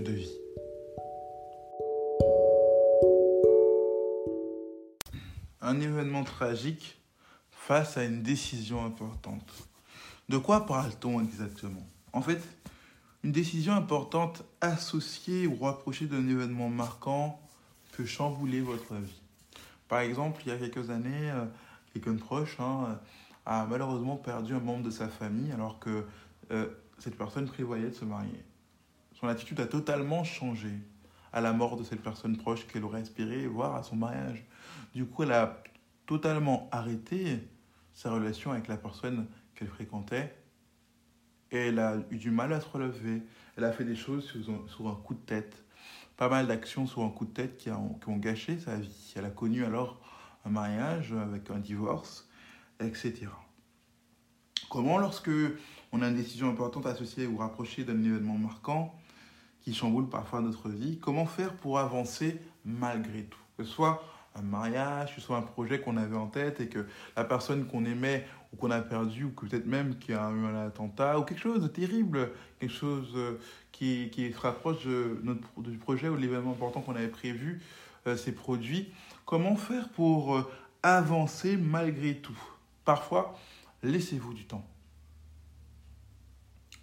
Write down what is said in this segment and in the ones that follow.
De vie. Un événement tragique face à une décision importante. De quoi parle-t-on exactement? En fait, une décision importante associée ou rapprochée d'un événement marquant peut chambouler votre vie. Par exemple, il y a quelques années, euh, quelqu'un de proche hein, a malheureusement perdu un membre de sa famille alors que euh, cette personne prévoyait de se marier. Son attitude a totalement changé à la mort de cette personne proche qu'elle aurait espéré voir à son mariage. Du coup, elle a totalement arrêté sa relation avec la personne qu'elle fréquentait et elle a eu du mal à se relever. Elle a fait des choses sur un, coup de tête, pas mal d'actions sur un coup de tête qui qui ont gâché sa vie. Elle a connu alors un mariage avec un divorce, etc. Comment, lorsque on a une décision importante associée ou rapprochée d'un événement marquant qui chamboule parfois notre vie, comment faire pour avancer malgré tout? Que ce soit un mariage, que ce soit un projet qu'on avait en tête et que la personne qu'on aimait ou qu'on a perdu ou que peut-être même qui a eu un attentat ou quelque chose de terrible, quelque chose euh, qui, qui se rapproche de notre, du projet ou de l'événement important qu'on avait prévu, euh, s'est produit. Comment faire pour euh, avancer malgré tout? Parfois, laissez-vous du temps.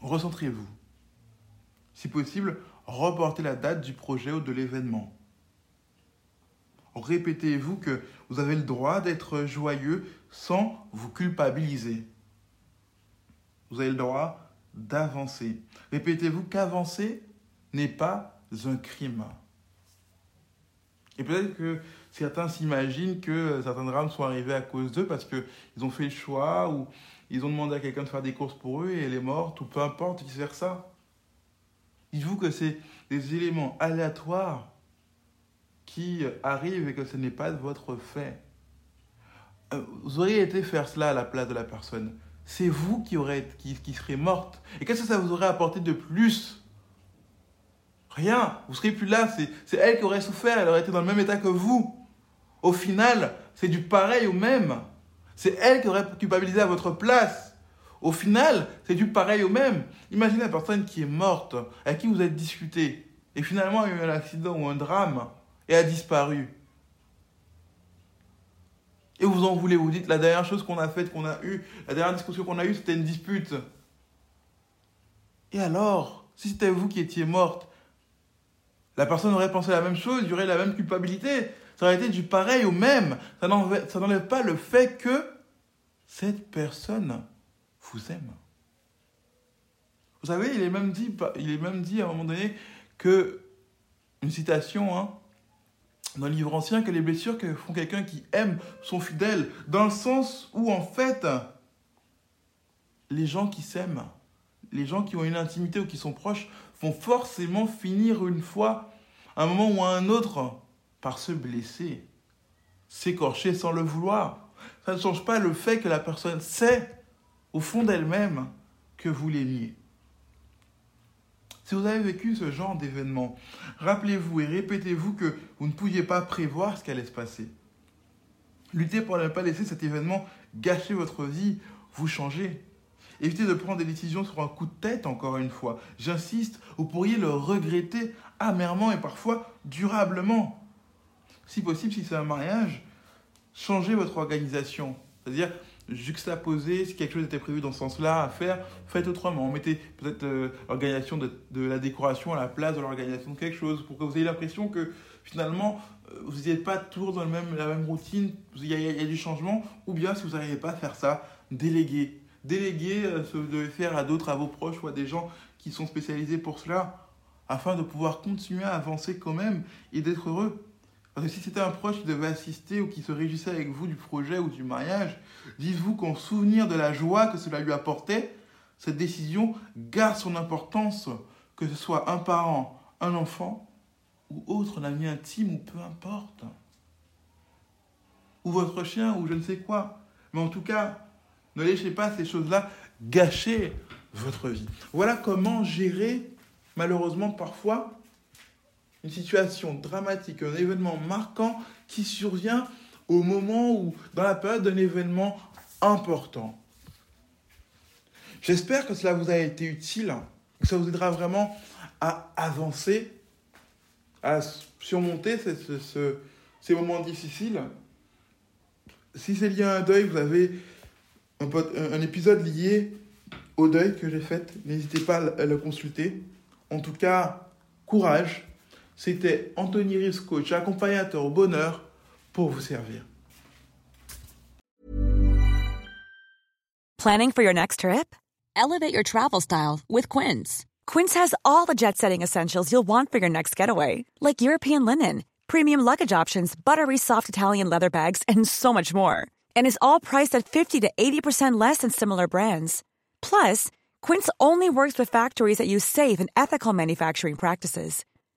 Recentrez-vous. Si possible, reportez la date du projet ou de l'événement. Répétez-vous que vous avez le droit d'être joyeux sans vous culpabiliser. Vous avez le droit d'avancer. Répétez-vous qu'avancer n'est pas un crime. Et peut-être que certains s'imaginent que certains drames sont arrivés à cause d'eux parce qu'ils ont fait le choix ou ils ont demandé à quelqu'un de faire des courses pour eux et elle est morte ou peu importe, vice-versa. Dites-vous que c'est des éléments aléatoires qui arrivent et que ce n'est pas votre fait. Euh, vous auriez été faire cela à la place de la personne. C'est vous qui, qui, serez morte. Et qu'est-ce que ça vous aurait apporté de plus? Rien. Vous serez plus là. C'est elle qui aurait souffert. Elle aurait été dans le même état que vous. Au final, c'est du pareil au même. C'est elle qui aurait culpabilisé à votre place. Au final, c'est du pareil au même. Imaginez la personne qui est morte, avec qui vous êtes discuté, et finalement il a eu un accident ou un drame, et a disparu. Et vous en voulez, vous dites, la dernière chose qu'on a faite, qu'on a eue, la dernière discussion qu'on a eue, c'était une dispute. Et alors, si c'était vous qui étiez morte, la personne aurait pensé la même chose, il y aurait la même culpabilité. Ça aurait été du pareil au même. Ça n'enlève pas le fait que cette personne vous aime. Vous savez, il est même dit, il est même dit à un moment donné que, une citation, hein, dans le livre ancien, que les blessures que font quelqu'un qui aime sont fidèles, dans le sens où, en fait, les gens qui s'aiment, les gens qui ont une intimité ou qui sont proches, vont forcément finir une fois, à un moment ou à un autre, par se blesser, s'écorcher sans le vouloir. Ça ne change pas le fait que la personne sait, au fond d'elle-même, que vous l'aimiez. Si vous avez vécu ce genre d'événement, rappelez-vous et répétez-vous que vous ne pouviez pas prévoir ce qui allait se passer. Luttez pour ne pas laisser cet événement gâcher votre vie, vous changer. Évitez de prendre des décisions sur un coup de tête, encore une fois. J'insiste, vous pourriez le regretter amèrement et parfois durablement. Si possible, si c'est un mariage, changez votre organisation. C'est-à-dire, juxtaposer, si quelque chose était prévu dans ce sens-là à faire, faites autrement. Mettez peut-être euh, l'organisation de, la décoration à la place de l'organisation de quelque chose pour que vous ayez l'impression que finalement, euh, vous n'êtes pas toujours dans la même routine, il y, a, il y, a, du changement, ou bien si vous n'arrivez pas à faire ça, déléguer. Déléguer euh, ce que vous devez faire à d'autres, à vos proches ou à des gens qui sont spécialisés pour cela, afin de pouvoir continuer à avancer quand même et d'être heureux. Parce que si c'était un proche qui devait assister ou qui se réjouissait avec vous du projet ou du mariage, dites-vous qu'en souvenir de la joie que cela lui apportait, cette décision garde son importance, que ce soit un parent, un enfant ou autre, un ami intime ou peu importe. Ou votre chien ou je ne sais quoi. Mais en tout cas, ne laissez pas ces choses-là gâcher votre vie. Voilà comment gérer, malheureusement parfois, une situation dramatique, un événement marquant qui survient au moment où, dans la période d'un événement important. J'espère que cela vous a été utile, que ça vous aidera vraiment à avancer, à surmonter ces moments difficiles. Si c'est lié à un deuil, vous avez un épisode lié au deuil que j'ai fait, n'hésitez pas à le consulter. En tout cas, courage C'était Anthony Rives, coach accompagnateur au bonheur pour vous servir. Planning for your next trip? Elevate your travel style with Quince. Quince has all the jet setting essentials you'll want for your next getaway, like European linen, premium luggage options, buttery soft Italian leather bags, and so much more. And is all priced at 50 to 80% less than similar brands. Plus, Quince only works with factories that use safe and ethical manufacturing practices.